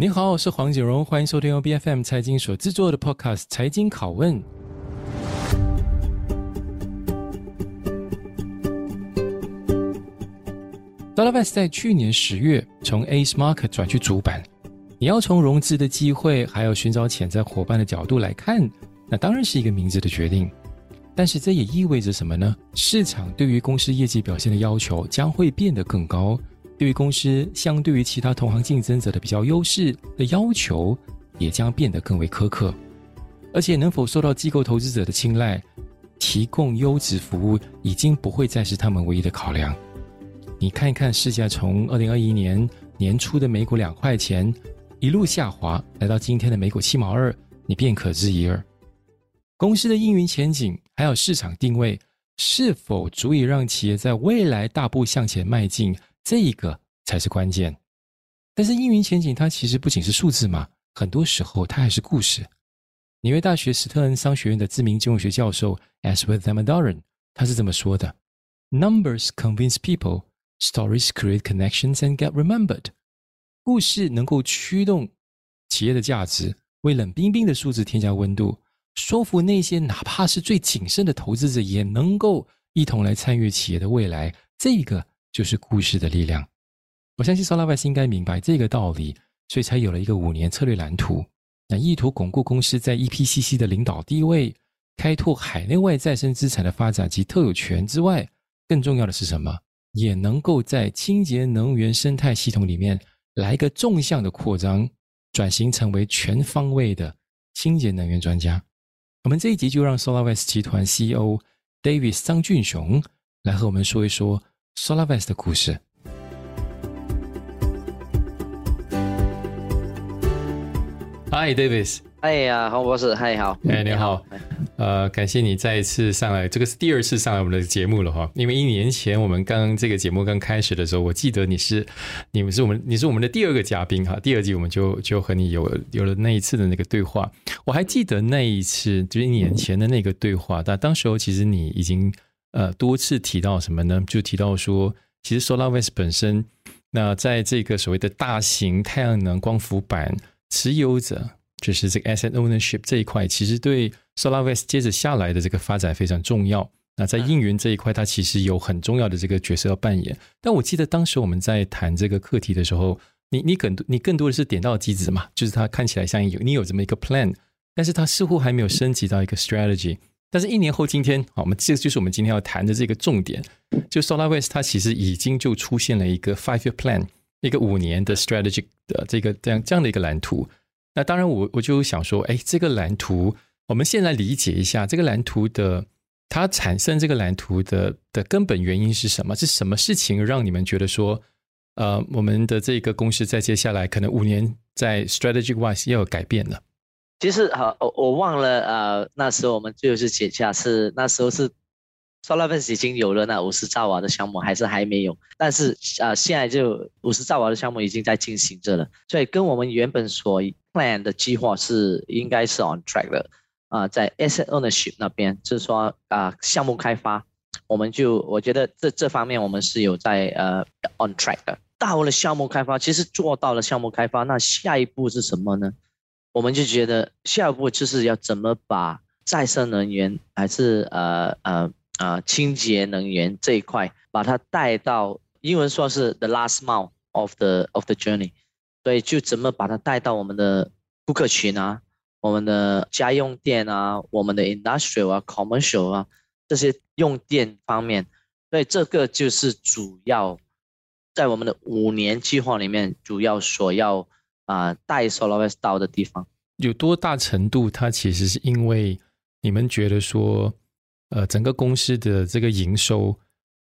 你好，我是黄锦荣，欢迎收听由 BFM 财经所制作的 Podcast《财经拷问》。Dollars 在去年十月从 Ace Market 转去主板。你要从融资的机会，还有寻找潜在伙伴的角度来看，那当然是一个明智的决定。但是这也意味着什么呢？市场对于公司业绩表现的要求将会变得更高，对于公司相对于其他同行竞争者的比较优势的要求也将变得更为苛刻。而且能否受到机构投资者的青睐，提供优质服务已经不会再是他们唯一的考量。你看一看市价从二零二一年年初的每股两块钱。一路下滑，来到今天的每股七毛二，你便可知一二。公司的营运前景还有市场定位，是否足以让企业在未来大步向前迈进？这一个才是关键。但是营运前景它其实不仅是数字嘛，很多时候它还是故事。纽约大学史特恩商学院的知名金融学教授 Aswath Damodaran 他是这么说的：“Numbers convince people, stories create connections and get remembered。”故事能够驱动企业的价值，为冷冰冰的数字添加温度，说服那些哪怕是最谨慎的投资者也能够一同来参与企业的未来。这个就是故事的力量。我相信 solarwes 应该明白这个道理，所以才有了一个五年策略蓝图，那意图巩固公司在 EPCC 的领导地位，开拓海内外再生资产的发展及特有权之外，更重要的是什么？也能够在清洁能源生态系统里面。来一个纵向的扩张，转型成为全方位的清洁能源专家。我们这一集就让 SolarWest 集团 CEO David 张俊雄来和我们说一说 SolarWest 的故事。Hi Davis，。哎呀，黄博士，嗨，好，哎，你好，呃，感谢你再一次上来，这个是第二次上来我们的节目了哈。因为一年前我们刚这个节目刚开始的时候，我记得你是，你们是我们，你是我们的第二个嘉宾哈。第二集我们就就和你有有了那一次的那个对话，我还记得那一次就是一年前的那个对话，但当时候其实你已经呃多次提到什么呢？就提到说，其实 SolarWest 本身，那在这个所谓的大型太阳能光伏板持有者。就是这个 asset ownership 这一块，其实对 SolarWest 接着下来的这个发展非常重要。那在应云这一块，它其实有很重要的这个角色要扮演。但我记得当时我们在谈这个课题的时候，你你更多你更多的是点到机子嘛，就是它看起来像有你有这么一个 plan，但是它似乎还没有升级到一个 strategy。但是一年后今天，好，我们这就是我们今天要谈的这个重点，就 SolarWest 它其实已经就出现了一个 five year plan，一个五年的 strategy 的这个这样这样的一个蓝图。那当然我，我就想说，哎，这个蓝图，我们先来理解一下这个蓝图的，它产生这个蓝图的的根本原因是什么？是什么事情让你们觉得说，呃，我们的这个公司在接下来可能五年在 strategic wise 要有改变呢？其实，好，我我忘了，呃，那时候我们就是写下是那时候是。SolarWest 已经有了那五十兆瓦的项目，还是还没有？但是啊、呃，现在就五十兆瓦的项目已经在进行着了，所以跟我们原本所 plan 的计划是应该是 on track 的啊、在 asset ownership 那边，就是说啊、呃，项目开发，我们就我觉得这这方面我们是有在呃 on track 的。到了项目开发，其实做到了项目开发，那下一步是什么呢？我们就觉得下一步就是要怎么把再生能源还是呃呃。呃，清洁能源这一块，把它带到英文说是 the last mile of the of the journey，所以就怎么把它带到我们的顾客群啊，我们的家用电啊，我们的 industrial 啊，commercial 啊这些用电方面，所以这个就是主要在我们的五年计划里面主要所要啊、呃、带 SolarWest 到的地方。有多大程度，它其实是因为你们觉得说。呃，整个公司的这个营收，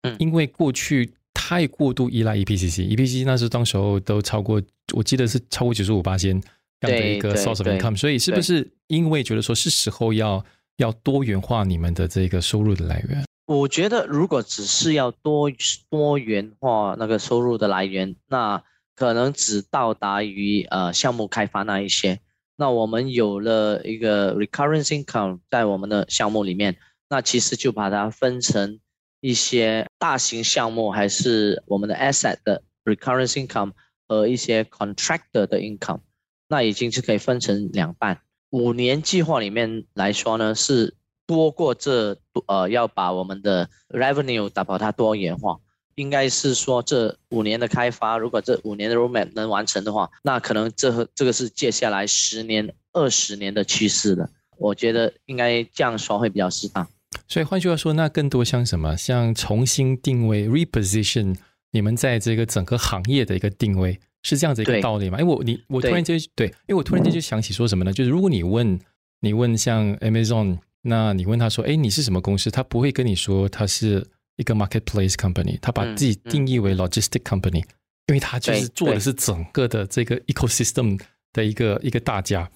嗯，因为过去太过度依赖 EPCC，EPCC 那时候当时候都超过，我记得是超过九十五八千这样的一个 source of income，所以是不是因为觉得说是时候要要多元化你们的这个收入的来源？我觉得如果只是要多多元化那个收入的来源，那可能只到达于呃项目开发那一些。那我们有了一个 recurring income 在我们的项目里面。那其实就把它分成一些大型项目，还是我们的 asset 的 recurring income 和一些 contractor 的 income。那已经是可以分成两半。五年计划里面来说呢，是多过这呃要把我们的 revenue 打包它多元化。应该是说这五年的开发，如果这五年的 roadmap 能完成的话，那可能这这个是接下来十年、二十年的趋势了。我觉得应该这样说会比较适当。所以换句话说，那更多像什么？像重新定位 （reposition） 你们在这个整个行业的一个定位，是这样子一个道理吗？因为我你我突然间对，对，因为我突然间就想起说什么呢？就是如果你问你问像 Amazon，那你问他说：“哎，你是什么公司？”他不会跟你说他是一个 marketplace company，他把自己定义为 logistic company，嗯嗯，因为他就是做的是整个的这个 ecosystem 的一个一个大家。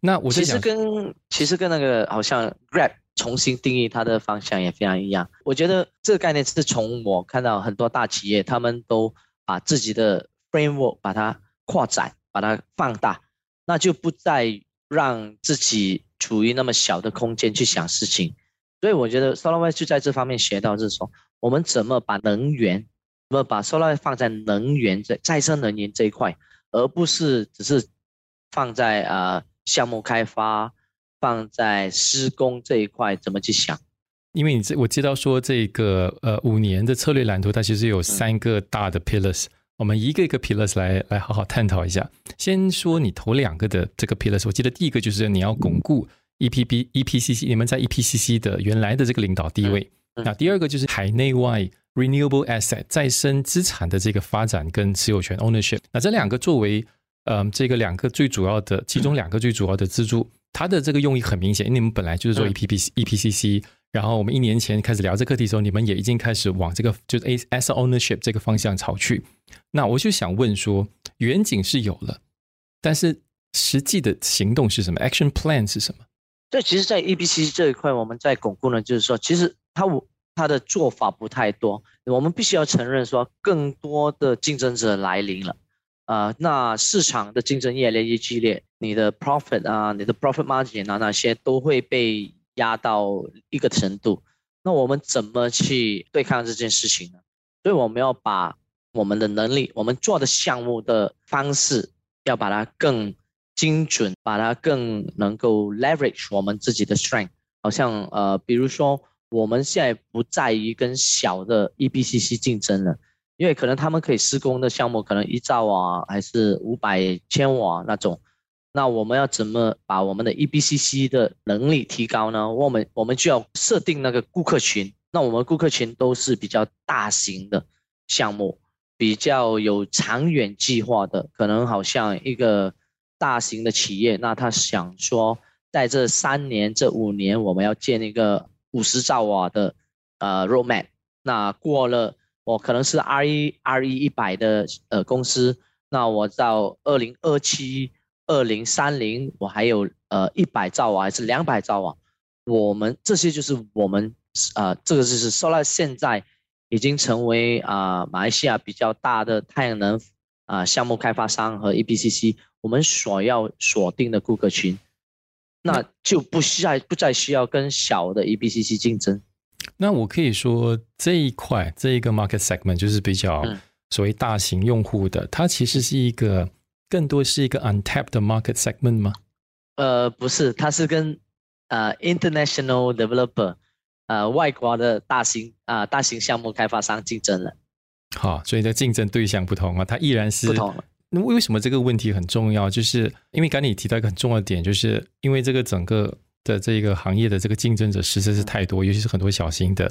那我其实跟其实跟那个好像 Grab。重新定义它的方向也非常一样。我觉得这个概念是从我看到很多大企业，他们都把自己的 framework 把它扩展，把它放大，那就不再让自己处于那么小的空间去想事情。所以我觉得 SolarWise 就在这方面学到，就是说我们怎么把能源，怎么把 SolarWise 放在能源这再生能源这一块，而不是只是放在呃项目开发。放在施工这一块怎么去想？因为你这我知道说这个呃五年的策略蓝图，它其实有三个大的 pillars，、嗯、我们一个一个 pillars 来来好好探讨一下。先说你头两个的这个 pillars，我记得第一个就是你要巩固 EPB EPCC，你们在 EPCC 的原来的这个领导地位。那第二个就是海内外 renewable asset 再生资产的这个发展跟持有权 ownership。那这两个作为嗯、呃、这个两个最主要的其中两个最主要的支柱。它的这个用意很明显，因为你们本来就是做 EPB、嗯、EPCC，然后我们一年前开始聊这课题的时候，你们也已经开始往这个就是 asset ownership 这个方向朝去。那我就想问说，远景是有了，但是实际的行动是什么？Action plan 是什么？对，其实，在 EBC 这一块，我们在巩固呢，就是说，其实它它的做法不太多，我们必须要承认说，更多的竞争者来临了。啊、那市场的竞争越来越激烈，你的 profit 啊，你的 profit margin 啊，那些都会被压到一个程度。那我们怎么去对抗这件事情呢？所以我们要把我们的能力，我们做的项目的方式，要把它更精准，把它更能够 leverage 我们自己的 strength。好像呃，比如说我们现在不在于跟小的 E B C C 竞争了。因为可能他们可以施工的项目可能一兆瓦还是五百千瓦那种，那我们要怎么把我们的 E B C C 的能力提高呢？我们我们就要设定那个顾客群，那我们顾客群都是比较大型的项目，比较有长远计划的，可能好像一个大型的企业，那他想说在这三年、这五年，我们要建一个五十兆瓦的呃 roadmap，那过了。我可能是 RE RE 一百的呃公司，那我到二零二七、二零三零，我还有呃一百兆瓦还是两百兆瓦，我们这些就是我们呃这个就是 Solar 现在已经成为啊、马来西亚比较大的太阳能啊、项目开发商和 EPCC，我们所要锁定的顾客群，那就不需要不再需要跟小的 E B C C 竞争。那我可以说这一块这一个 market segment 就是比较所谓大型用户的，嗯、它其实是一个更多是一个 untapped 的 market segment 吗？呃，不是，它是跟呃 international developer 呃外国的大型啊、呃、大型项目开发商竞争了。好，所以的竞争对象不同啊，它依然是不同了。那为什么这个问题很重要？就是因为刚才你提到一个很重要的点，就是因为这个整个。的这个行业的这个竞争者实在是太多，尤其是很多小型的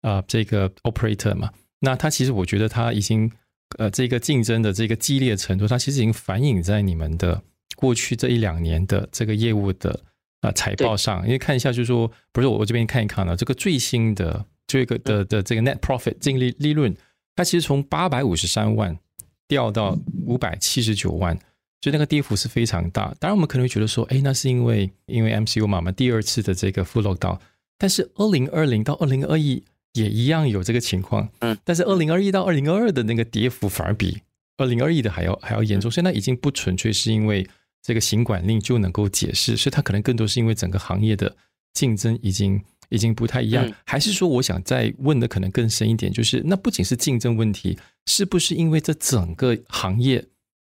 啊、呃，这个 operator 嘛，那它其实我觉得它已经呃，这个竞争的这个激烈程度，它其实已经反映在你们的过去这一两年的这个业务的啊、呃、财报上。因为看一下，就是说，不是我我这边看一看呢，这个最新的这个的的这个 net profit 净利利润，它其实从八百五十三万掉到五百七十九万。就那个跌幅是非常大，当然我们可能会觉得说，哎，那是因为因为 MCU 嘛，我们第二次的这个 full lockdown，但是二零二零到二零二一也一样有这个情况，嗯，但是二零二一到二零二二的那个跌幅反而比二零二一的还要还要严重，所以那已经不纯粹是因为这个行管令就能够解释，所以它可能更多是因为整个行业的竞争已经已经不太一样，还是说我想再问的可能更深一点，就是那不仅是竞争问题，是不是因为这整个行业？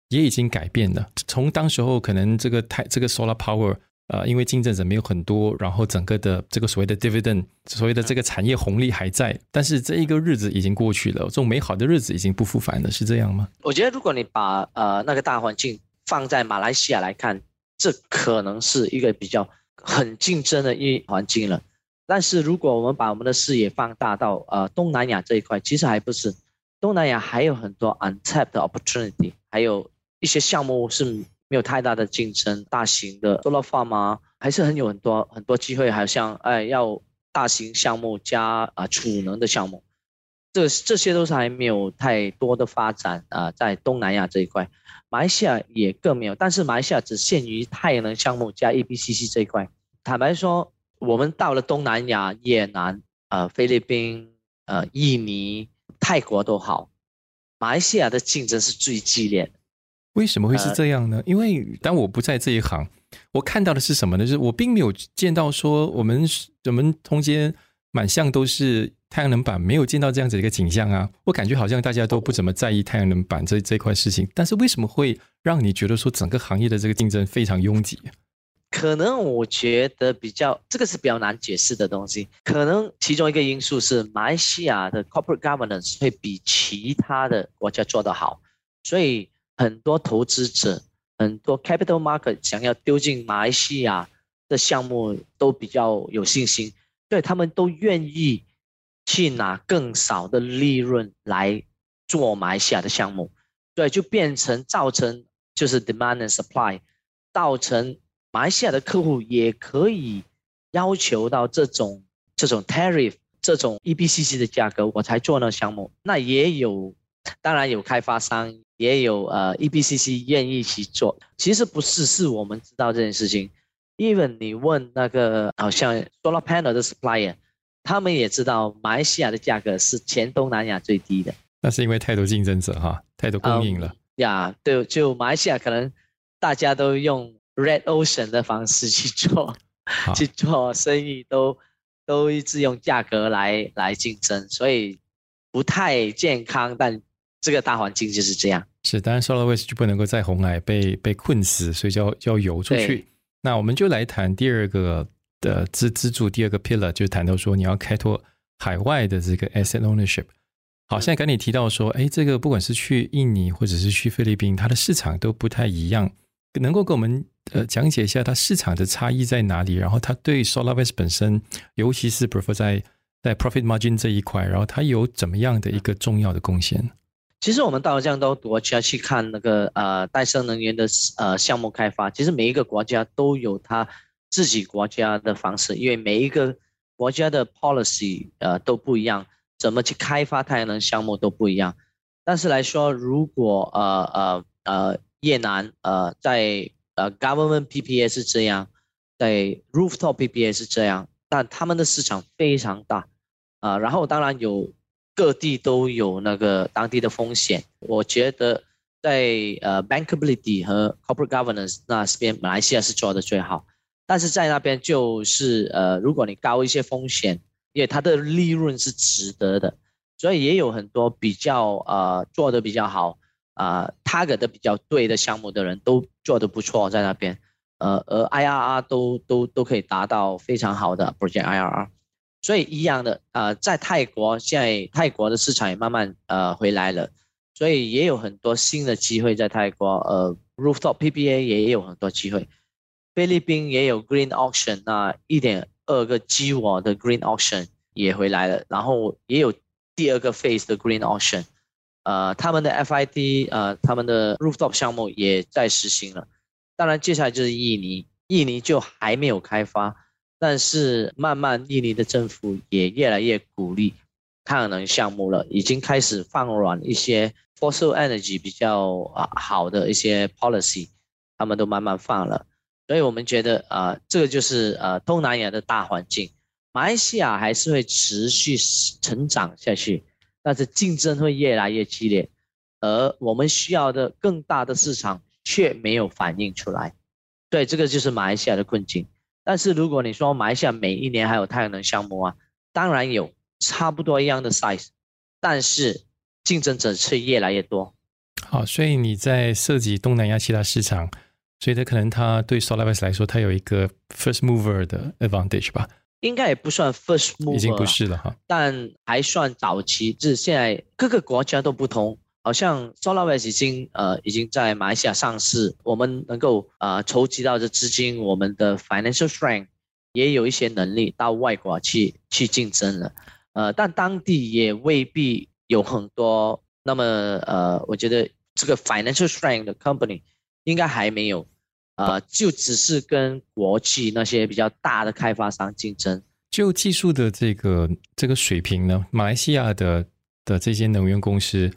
也已经改变了。从当时候可能这个太这个 solar power，呃，因为竞争者没有很多，然后整个的这个所谓的 dividend，所谓的这个产业红利还在，但是这一个日子已经过去了，这种美好的日子已经不复返了，是这样吗？我觉得如果你把呃那个大环境放在马来西亚来看，这可能是一个比较很竞争的一环境了。但是如果我们把我们的视野放大到呃东南亚这一块，其实还不是。东南亚还有很多 untapped opportunity，还有一些项目是没有太大的竞争，大型的 solar farm 啊，还是很有很多很多机会。还有像哎，要大型项目加啊、呃、储能的项目，这这些都是还没有太多的发展啊、呃，在东南亚这一块，马来西亚也更没有。但是马来西亚只限于太阳能项目加 EPCC 这一块。坦白说，我们到了东南亚，越南、呃菲律宾、呃印尼。泰国都好，马来西亚的竞争是最激烈的。为什么会是这样呢？呃、因为当我不在这一行，我看到的是什么呢？就是我并没有见到说我们我们中间满巷都是太阳能板，没有见到这样子的一个景象啊。我感觉好像大家都不怎么在意太阳能板这这块事情。但是为什么会让你觉得说整个行业的这个竞争非常拥挤？可能我觉得比较这个是比较难解释的东西。可能其中一个因素是马来西亚的 corporate governance 会比其他的国家做得好，所以很多投资者、很多 capital market 想要丢进马来西亚的项目都比较有信心，对他们都愿意去拿更少的利润来做马来西亚的项目，对，就变成造成就是 demand and supply 造成。马来西亚的客户也可以要求到这种这种 tariff 这种 EBCC 的价格，我才做那项目。那也有，当然有开发商，也有呃 EBCC 愿意去做。其实不是，是我们知道这件事情。Even 你问那个好像 solar panel 的 supplier，他们也知道马来西亚的价格是全东南亚最低的。那是因为太多竞争者哈，太多供应了。呀，um, yeah, 对，就马来西亚可能大家都用。Red Ocean 的方式去做，去做生意都都一直用价格来来竞争，所以不太健康。但这个大环境就是这样。是，当然 SolarWest 就不能够在红海被被困死，所以就要要游出去。那我们就来谈第二个的支支柱，第二个 pillar 就谈到说你要开拓海外的这个 asset ownership。好，现在跟你提到说，哎，这个不管是去印尼或者是去菲律宾，它的市场都不太一样，能够跟我们。呃，讲解一下它市场的差异在哪里？然后它对 SolarWest 本身，尤其是 prefer 在在 profit margin 这一块，然后它有怎么样的一个重要的贡献？其实我们到了这样多国家去看那个呃再生能源的呃项目开发，其实每一个国家都有它自己国家的方式，因为每一个国家的 policy 呃都不一样，怎么去开发太阳能项目都不一样。但是来说，如果呃呃呃越南呃在呃、government PPA 是这样，在 rooftop PPA 是这样，但他们的市场非常大，啊、然后当然有各地都有那个当地的风险。我觉得在呃 bankability 和 corporate governance 那边，马来西亚是做的最好，但是在那边就是呃，如果你高一些风险，因为它的利润是值得的，所以也有很多比较呃做的比较好。啊，target 的比较对的项目的人都做得不错，在那边，呃，而 IRR 都都都可以达到非常好的 project IRR，所以一样的，呃，在泰国现在泰国的市场也慢慢呃回来了，所以也有很多新的机会在泰国，呃，rooftop PPA 也有很多机会，菲律宾也有 green auction，那一点二个 GW 的 green auction 也回来了，然后也有第二个 phase 的 green auction。呃，他们的 FID，呃，他们的 rooftop 项目也在实行了。当然，接下来就是印尼，印尼就还没有开发，但是慢慢印尼的政府也越来越鼓励太阳能项目了，已经开始放软一些 fossil energy 比较啊好的一些 policy，他们都慢慢放了。所以我们觉得、呃，这个就是呃东南亚的大环境，马来西亚还是会持续成长下去。但是竞争会越来越激烈，而我们需要的更大的市场却没有反映出来，对，这个就是马来西亚的困境。但是如果你说马来西亚每一年还有太阳能项目啊，当然有差不多一样的 size，但是竞争者却越来越多，好，所以你在涉及东南亚其他市场，所以它可能它对 SolarWest 来说，它有一个 first mover 的 advantage 吧？应该也不算 first mover，已经不是了哈，但还算早期。就是现在各个国家都不同，好像 SolarWest 已经呃已经在马来西亚上市，我们能够呃筹集到的资金，我们的 financial strength 也有一些能力到外国去去竞争了。呃，但当地也未必有很多。那么呃，我觉得这个 financial strength 的 company 应该还没有。呃，就只是跟国际那些比较大的开发商竞争。就技术的这个这个水平呢，马来西亚的的这些能源公司，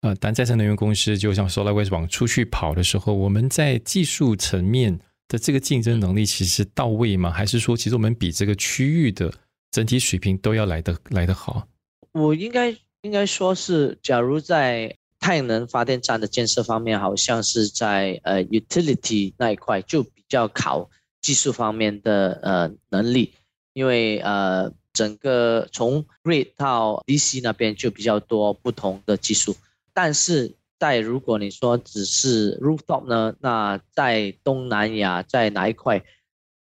呃，单再生能源公司，就像 SolarWest 往出去跑的时候，我们在技术层面的这个竞争能力其实到位吗？还是说，其实我们比这个区域的整体水平都要来得来得好？我应该应该说是，假如在。太阳能发电站的建设方面，好像是在呃 utility 那一块就比较考技术方面的呃能力，因为呃整个从 grid 到 DC 那边就比较多不同的技术，但是在如果你说只是 rooftop 呢，那在东南亚在哪一块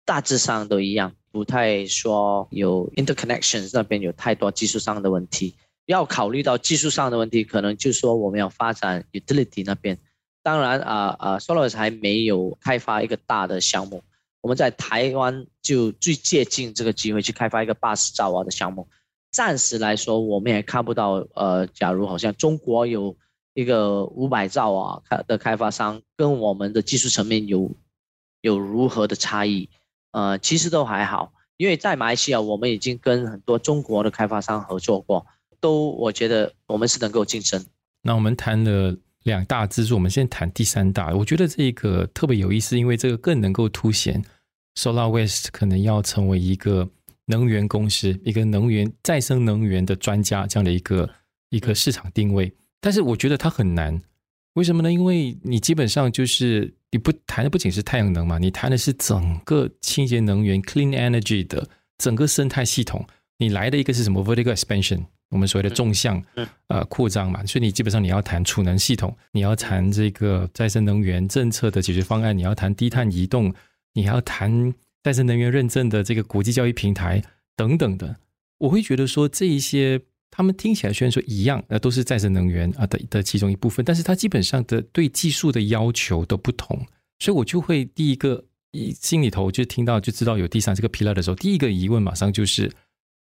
大致上都一样，不太说有 interconnections 那边有太多技术上的问题。要考虑到技术上的问题，可能就是说我们要发展 utility 那边。当然啊啊，SolarWest 还没有开发一个大的项目。我们在台湾就最接近这个机会去开发一个八十兆瓦的项目。暂时来说，我们也看不到呃，假如好像中国有一个五百兆瓦开的开发商，跟我们的技术层面有有如何的差异？呃，其实都还好，因为在马来西亚，我们已经跟很多中国的开发商合作过。都，我觉得我们是能够竞争。那我们谈了两大支柱，我们现在谈第三大。我觉得这个特别有意思，因为这个更能够凸显 SolarWest 可能要成为一个能源公司、一个能源再生能源的专家这样的一个一个市场定位。但是我觉得它很难，为什么呢？因为你基本上就是你不谈的不仅是太阳能嘛，你谈的是整个清洁能源 （clean energy） 的整个生态系统。你来的一个是什么 vertical expansion？我们所谓的纵向呃扩张嘛，所以你基本上你要谈储能系统，你要谈这个再生能源政策的解决方案，你要谈低碳移动，你还要谈再生能源认证的这个国际交易平台等等的。我会觉得说这一些他们听起来虽然说一样，呃，都是再生能源啊的的其中一部分，但是它基本上的对技术的要求都不同，所以我就会第一个一心里头就听到就知道有第三这个 pillar 的时候，第一个疑问马上就是。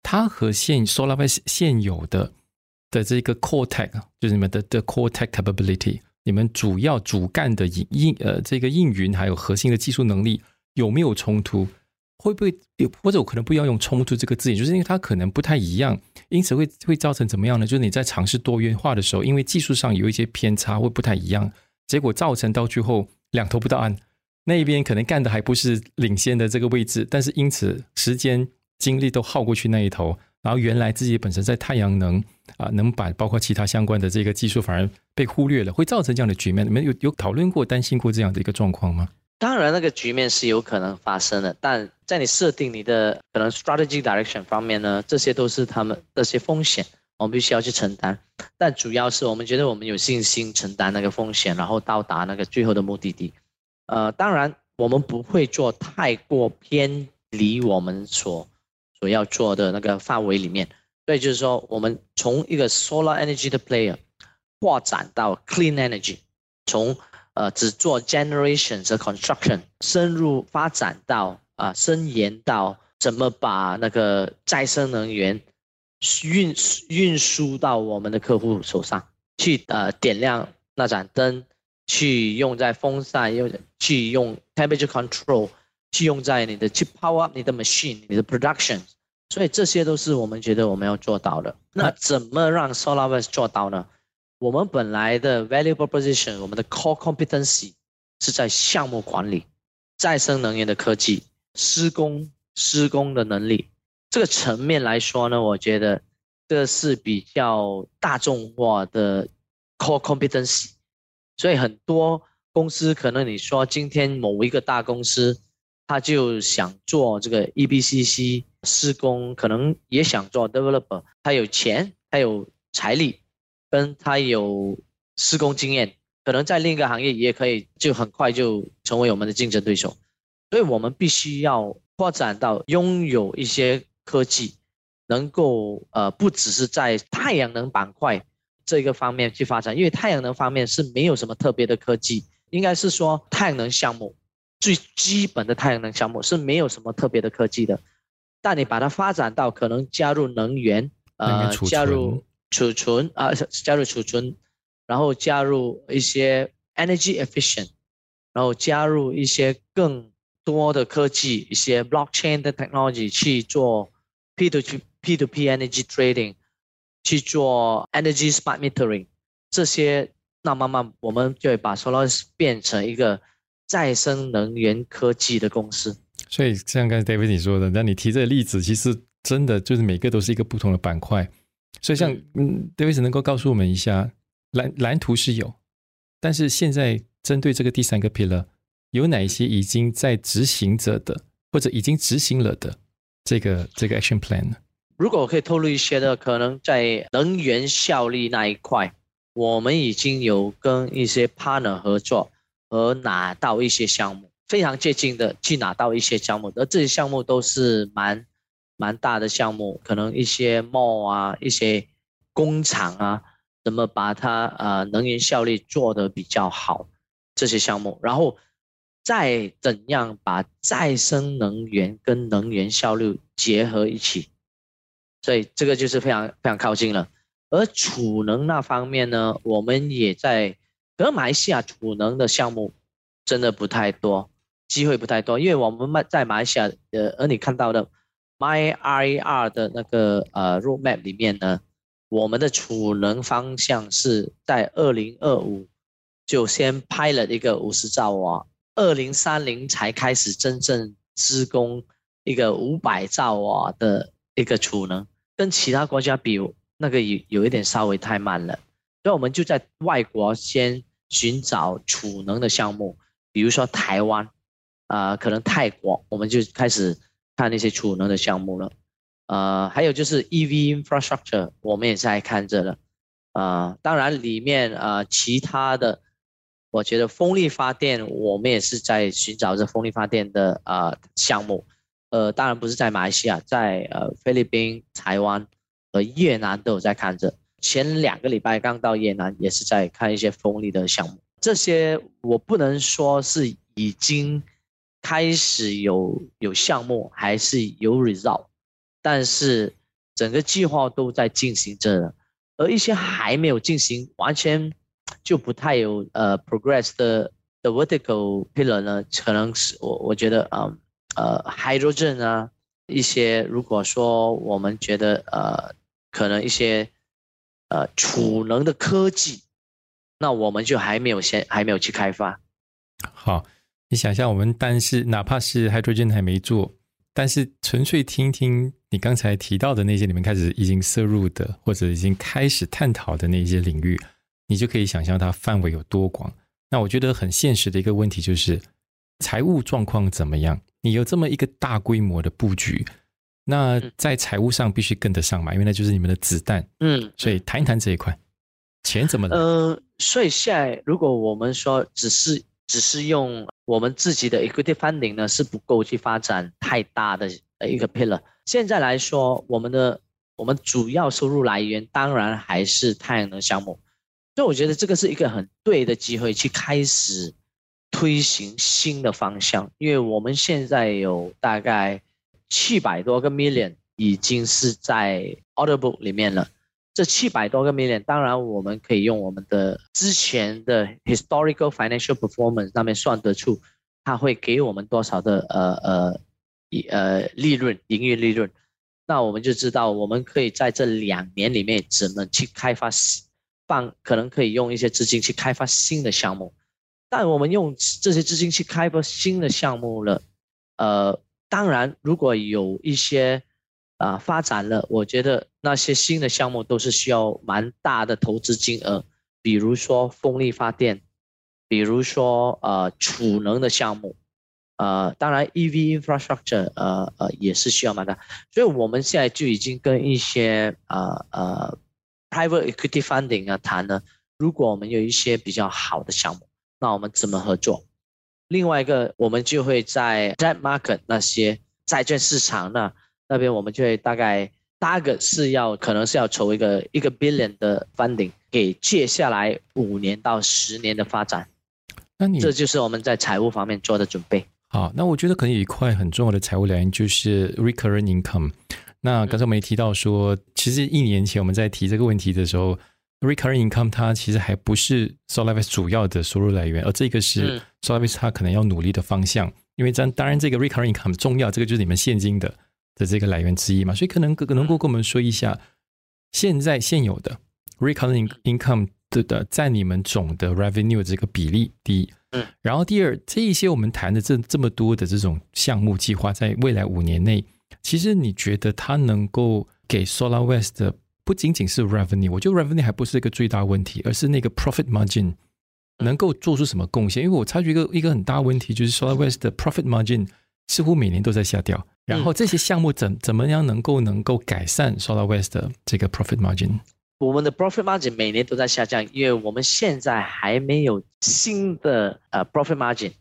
它和现 Solaris 现有的的这个 core tech 就是你们的的 core tech capability，你们主要主干的应应呃这个应云还有核心的技术能力有没有冲突？会不会有或者我可能不要用冲突这个字眼，就是因为它可能不太一样，因此会会造成怎么样呢？就是你在尝试多元化的时候，因为技术上有一些偏差，会不太一样，结果造成到最后两头不到岸，那一边可能干的还不是领先的这个位置，但是因此时间。精力都耗过去那一头，然后原来自己本身在太阳能啊，能把包括其他相关的这个技术反而被忽略了，会造成这样的局面。你们有有讨论过、担心过这样的一个状况吗？当然，那个局面是有可能发生的，但在你设定你的可能 strategy direction 方面呢，这些都是他们这些风险，我们必须要去承担。但主要是我们觉得我们有信心承担那个风险，然后到达那个最后的目的地。呃，当然我们不会做太过偏离我们所。所要做的那个范围里面，所以就是说，我们从一个 solar energy 的 player 扩展到 clean energy，从呃只做 generation 和 construction，深入发展到啊、呃，深研到怎么把那个再生能源运运输到我们的客户手上去，呃，点亮那盏灯，去用在风扇，用去用 temperature control。去用在你的去 power up 你的 machine，你的 production，所以这些都是我们觉得我们要做到的。那怎么让 SolarWest 做到呢？我们本来的 value proposition，我们的 core competency 是在项目管理、再生能源的科技、施工、施工的能力这个层面来说呢，我觉得这是比较大众化的 core competency。所以很多公司可能你说今天某一个大公司。他就想做这个 EPCC 施工，可能也想做 developer。他有钱，他有财力，跟他有施工经验，可能在另一个行业也可以就很快就成为我们的竞争对手，所以我们必须要扩展到拥有一些科技，能够呃不只是在太阳能板块这个方面去发展，因为太阳能方面是没有什么特别的科技，应该是说太阳能项目最基本的太阳能项目是没有什么特别的科技的，但你把它发展到可能加入能源，呃，加入储存，啊，加入储存，然后加入一些 energy efficient，然后加入一些更多的科技，一些 blockchain 的 technology 去做 p to p p to p energy trading，去做 energy smart metering 这些，那慢慢我们就会把 solar 变成一个。再生能源科技的公司。所以像刚才 David 你说的，那你提这个例子，其实真的就是每个都是一个不同的板块。所以像嗯，David 能够告诉我们一下。蓝蓝图是有，但是现在针对这个第三个 pillar，有哪一些已经在执行着的，或者已经执行了的这个这个 action plan 呢？如果我可以透露一些的，可能在能源效率那一块，我们已经有跟一些 partner 合作，而拿到一些项目，非常接近的去拿到一些项目，而这些项目都是蛮蛮大的项目，可能一些 mall 啊，一些工厂啊。怎么把它呃能源效率做得比较好这些项目，然后再怎样把再生能源跟能源效率结合一起，所以这个就是非常非常靠近了。而储能那方面呢，我们也在，可能马来西亚储能的项目真的不太多，机会不太多，因为我们在马来西亚呃，而你看到的 MyRER 的那个呃 roadmap 里面呢。我们的储能方向是在二零二五就先拍了一个五十兆瓦，二零三零才开始真正施工一个五百兆瓦的一个储能，跟其他国家比，那个有有一点稍微太慢了，所以我们就在外国先寻找储能的项目，比如说台湾，啊、可能泰国，我们就开始看那些储能的项目了。呃，还有就是 EV infrastructure，我们也在看着了。呃，当然里面呃其他的，我觉得风力发电，我们也是在寻找着风力发电的呃项目。呃，当然不是在马来西亚，在呃菲律宾、台湾和越南都有在看着。前两个礼拜刚到越南，也是在看一些风力的项目。这些我不能说是已经开始有有项目，还是有 result。但是整个计划都在进行着，而一些还没有进行，完全就不太有呃 progress 的的 vertical pillar 呢，可能是我我觉得啊，呃 hydrogen 啊一些，如果说我们觉得呃可能一些呃储能的科技，那我们就还没有先还没有去开发。好，你想象我们但是哪怕是 hydrogen 还没做。但是纯粹听听你刚才提到的那些，你们开始已经涉入的，或者已经开始探讨的那些领域，你就可以想象它范围有多广。那我觉得很现实的一个问题就是，财务状况怎么样？你有这么一个大规模的布局，那在财务上必须跟得上嘛，因为那就是你们的子弹。嗯，所以谈一谈这一块，钱怎么来？呃，所以现在如果我们说只是只是用。我们自己的 equity funding 呢，是不够去发展太大的一个 pillar。现在来说，我们的我们主要收入来源当然还是太阳能项目，所以我觉得这个是一个很对的机会去开始推行新的方向。因为我们现在有大概七百多个 million 已经是在 order book 里面了。这七百多个 million，当然我们可以用我们的之前的 historical financial performance 上面算得出，它会给我们多少的呃呃呃利润营运利润，那我们就知道我们可以在这两年里面只能去开发放，可能可以用一些资金去开发新的项目，但我们用这些资金去开发新的项目了，呃，当然如果有一些。啊，发展了，我觉得那些新的项目都是需要蛮大的投资金额，比如说风力发电，比如说呃储能的项目，呃，当然 EV infrastructure，呃呃也是需要蛮大，所以我们现在就已经跟一些呃呃 private equity funding 啊谈了，如果我们有一些比较好的项目，那我们怎么合作？另外一个，我们就会在 debt market 那些债券市场那那边，我们就会大概 target 是要可能是要筹一个一个 billion 的 funding 给接下来五年到十年的发展。那你这就是我们在财务方面做的准备。好，那我觉得可能有一块很重要的财务来源就是 recurring income。那刚才我们也提到说，其实一年前我们在提这个问题的时候。Recurring income 它其实还不是 SolarWest 主要的收入来源，而这个是 SolarWest 它可能要努力的方向。因为当当然这个 Recurring income 重要，这个就是你们现金的的这个来源之一嘛。所以可能可能够跟我们说一下，现在现有的 Recurring income 的的在你们总的 Revenue 这个比例，第一，然后第二，这一些我们谈的这这么多的这种项目计划，在未来五年内，其实你觉得它能够给 SolarWest 的不仅仅是 revenue，我觉得 revenue 还不是一个最大问题，而是那个 profit margin 能够做出什么贡献。因为我察觉一个一个很大问题，就是 SolarWest 的 profit margin 似乎每年都在下掉。然后这些项目怎怎么样能够能够改善 SolarWest 的这个 profit margin？我们的 profit margin 每年都在下降，因为我们现在还没有新的呃 profit margin，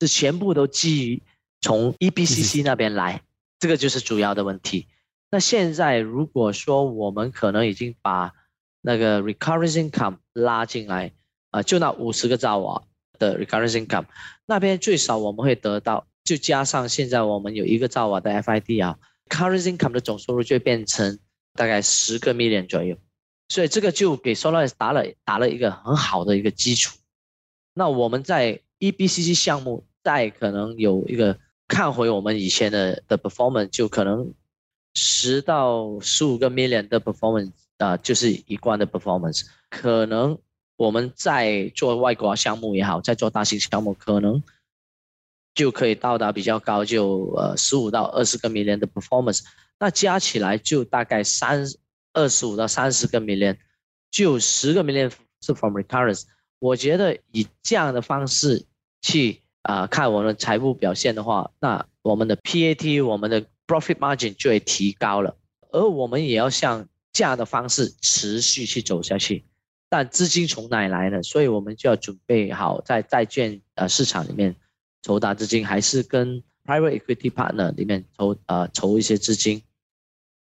是全部都基于从 EBCC 那边来，这个就是主要的问题。那现在如果说我们可能已经把那个 recurring income 拉进来，啊，就那五十个兆瓦的 recurring income，那边最少我们会得到，就加上现在我们有一个兆瓦的 FID 啊，recurring income 的总收入就会变成大概十个 million 左右，所以这个就给 Solaris 打了打了一个很好的一个基础。那我们在 EBCC 项目再可能有一个看回我们以前的的 performance，就可能。十到十五个 million 的 performance 啊、就是一贯的 performance。可能我们在做外国项目也好，在做大型项目，可能就可以到达比较高，就呃十五到二十个 million 的 performance。那加起来就大概三二十五到三十个 million，就十个 million 是 from recurrence。我觉得以这样的方式去啊、看我们的财务表现的话，那我们的 PAT，我们的 Profit margin 就会提高了，而我们也要向这样的方式持续去走下去。但资金从哪来呢？所以我们就要准备好在债券呃市场里面筹大资金，还是跟 Private Equity Partner 里面筹呃筹一些资金。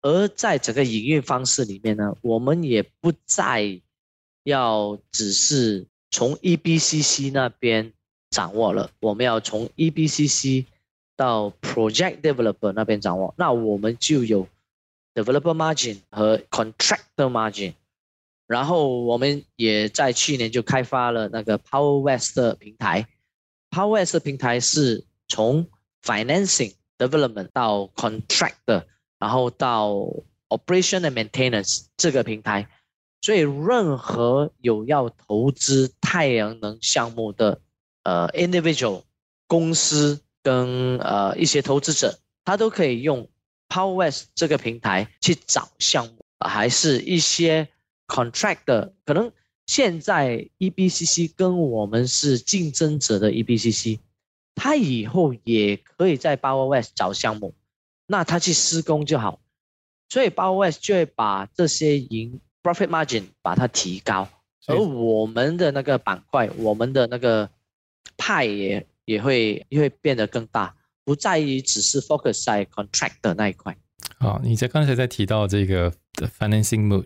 而在整个营运方式里面呢，我们也不再要只是从 EBCC 那边掌握了，我们要从 EBCC。到 project developer 那边掌握，那我们就有 developer margin 和 contractor margin，然后我们也在去年就开发了那个 Power West 的平台。Power West 的平台是从 financing development 到 contractor，然后到 operation and maintenance 这个平台，所以任何有要投资太阳能项目的呃 individual 公司。跟呃一些投资者，他都可以用 PowerWest 这个平台去找项目，还是一些 contract 的，可能现在 EBCC 跟我们是竞争者的 EBCC，他以后也可以在 PowerWest 找项目，那他去施工就好，所以 PowerWest 就会把这些盈 profit margin 把它提高，而我们的那个板块，我们的那个派也。也会也会变得更大，不在于只是 focus 在 contract 的那一块。好，你在刚才在提到这个 financing mood，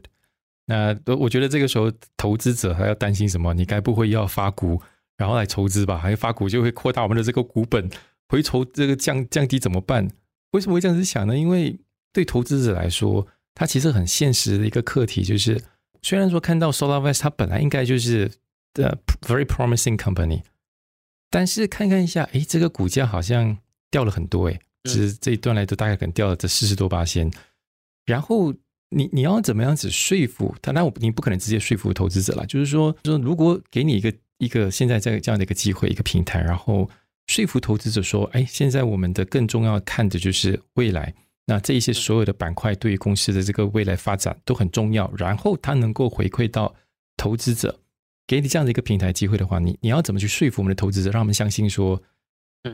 那我觉得这个时候投资者还要担心什么？你该不会要发股然后来筹资吧？还发股就会扩大我们的这个股本，回筹这个降降低怎么办？为什么会这样子想呢？因为对投资者来说，它其实很现实的一个课题，就是虽然说看到 SolarWest 它本来应该就是的 very promising company。但是看看一下，哎，这个股价好像掉了很多，哎，是这一段来都大概可能掉了这四十多八仙。然后你你要怎么样子说服他？那我你不可能直接说服投资者了。就是说，说如果给你一个一个现在这个这样的一个机会，一个平台，然后说服投资者说，哎，现在我们的更重要看的就是未来。那这一些所有的板块对于公司的这个未来发展都很重要。然后它能够回馈到投资者。给你这样的一个平台机会的话，你你要怎么去说服我们的投资者，让他们相信说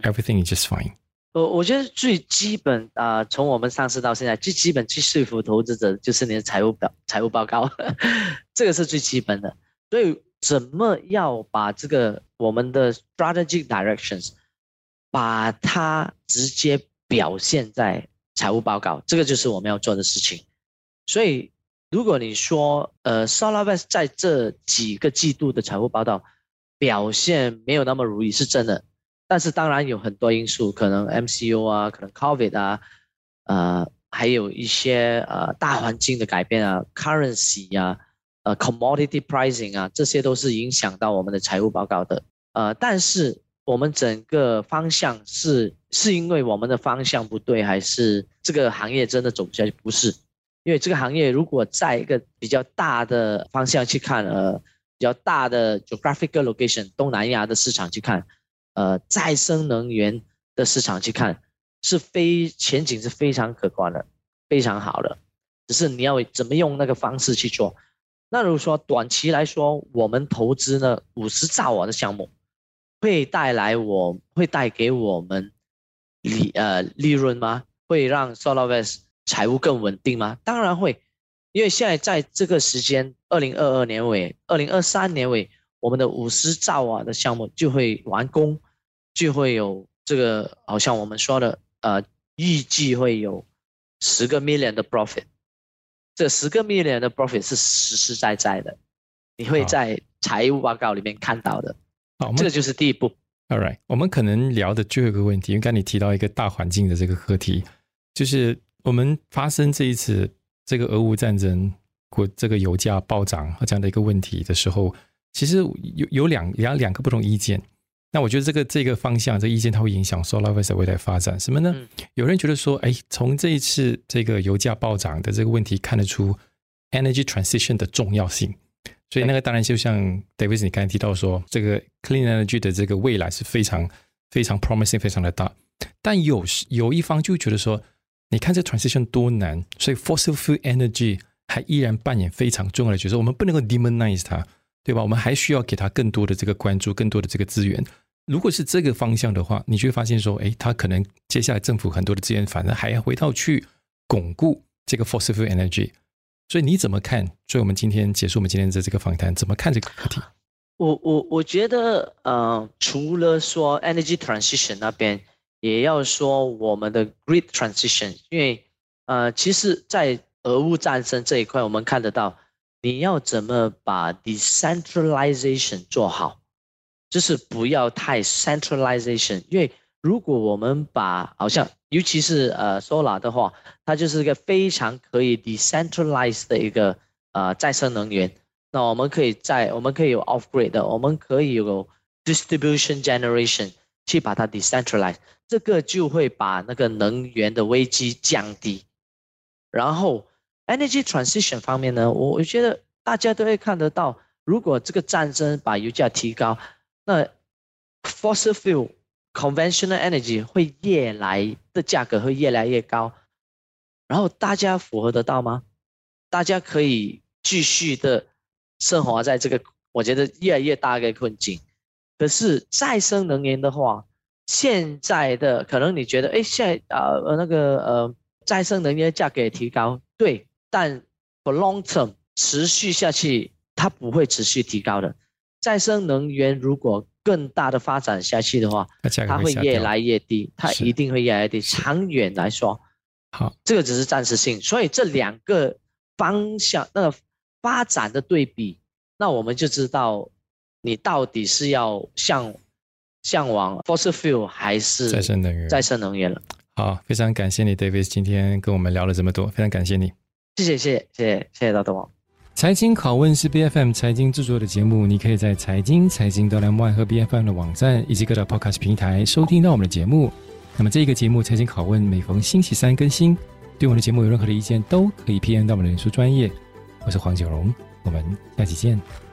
，everything is just fine？我我觉得最基本啊、呃，从我们上市到现在，最基本去说服投资者就是你的财务表、财务报告，这个是最基本的。所以怎么要把这个我们的 strategic directions，把它直接表现在财务报告，这个就是我们要做的事情。所以，如果你说，呃，SolarWest 在这几个季度的财务报告表现没有那么如意，是真的。但是当然有很多因素，可能 MCO 啊，可能 COVID 啊，呃，还有一些呃大环境的改变啊，currency 呀，呃，commodity pricing 啊，这些都是影响到我们的财务报告的。呃，但是我们整个方向是是因为我们的方向不对，还是这个行业真的走不下去？不是，因为这个行业如果在一个比较大的方向去看，呃，比较大的 geographical location 东南亚的市场去看。呃，再生能源的市场去看，是非前景是非常可观的，非常好的。只是你要怎么用那个方式去做。那如果说短期来说，我们投资呢五十兆瓦的项目，会带来我会带给我们利呃利润吗？会让 SolarWest 财务更稳定吗？当然会，因为现在在这个时间，二零二二年尾，二零二三年尾，我们的五十兆瓦的项目就会完工。就会有这个，好像我们说的，呃，预计会有十个 million 的 profit，这十个 million 的 profit 是实实在在的，你会在财务报告里面看到的。好，这个就是第一步。All right，我们可能聊的最后一个问题，因为刚才你提到一个大环境的这个课题，就是我们发生这一次这个俄乌战争或这个油价暴涨这样的一个问题的时候，其实有有两两两个不同意见。那我觉得这个这个方向，这个意见它会影响 SolarWest 的未来发展，什么呢？嗯、有人觉得说，哎，从这一次这个油价暴涨的这个问题看得出 energy transition 的重要性。所以那个当然就像 David 你刚才提到说，这个 clean energy 的这个未来是非常非常 promising，非常的大。但有有一方就觉得说，你看这 transition 多难，所以 fossil fuel energy 还依然扮演非常重要的角色，我们不能够 demonize 它。对吧？我们还需要给他更多的这个关注，更多的这个资源。如果是这个方向的话，你就会发现说，哎，他可能接下来政府很多的资源，反而还要回到去巩固这个 fossil fuel energy。所以你怎么看？所以我们今天结束我们今天的这个访谈，怎么看这个课题？我我我觉得，呃，除了说 energy transition 那边，也要说我们的 grid transition，因为呃，其实，在俄乌战争这一块，我们看得到。你要怎么把 decentralization 做好？就是不要太 centralization，因为如果我们把好像尤其是呃 solar 的话，它就是一个非常可以 decentralize 的一个呃再生能源。那我们可以在我们可以有 off grid 的，我们可以有 distribution generation 去把它 decentralize，这个就会把那个能源的危机降低，然后。Energy transition 方面呢，我我觉得大家都会看得到，如果这个战争把油价提高，那 fossil fuel conventional energy 会越来的价格会越来越高，然后大家符合得到吗？大家可以继续的生活在这个我觉得越来越大的困境。可是再生能源的话，现在的可能你觉得，哎，现在啊呃那个呃再生能源价格也提高，对。但 for long term 持续下去，它不会持续提高的。再生能源如果更大的发展下去的话，它会越来越低，它一定会越来越低。长远来说，好，这个只是暂时性。所以这两个方向那个发展的对比，那我们就知道你到底是要向向往 fossil fuel 还是再生能源？再生能源了。好，非常感谢你，David，今天跟我们聊了这么多，非常感谢你。谢谢，谢谢，谢谢，谢谢大东。财经拷问是 B F M 财经制作的节目，你可以在财经财经 dot m 和 B F M 的网站以及各大 podcast 平台收听到我们的节目。那么这个节目财经拷问每逢星期三更新。对我们的节目有任何的意见，都可以 P M 到我们的脸书专业。我是黄九荣，我们下期见。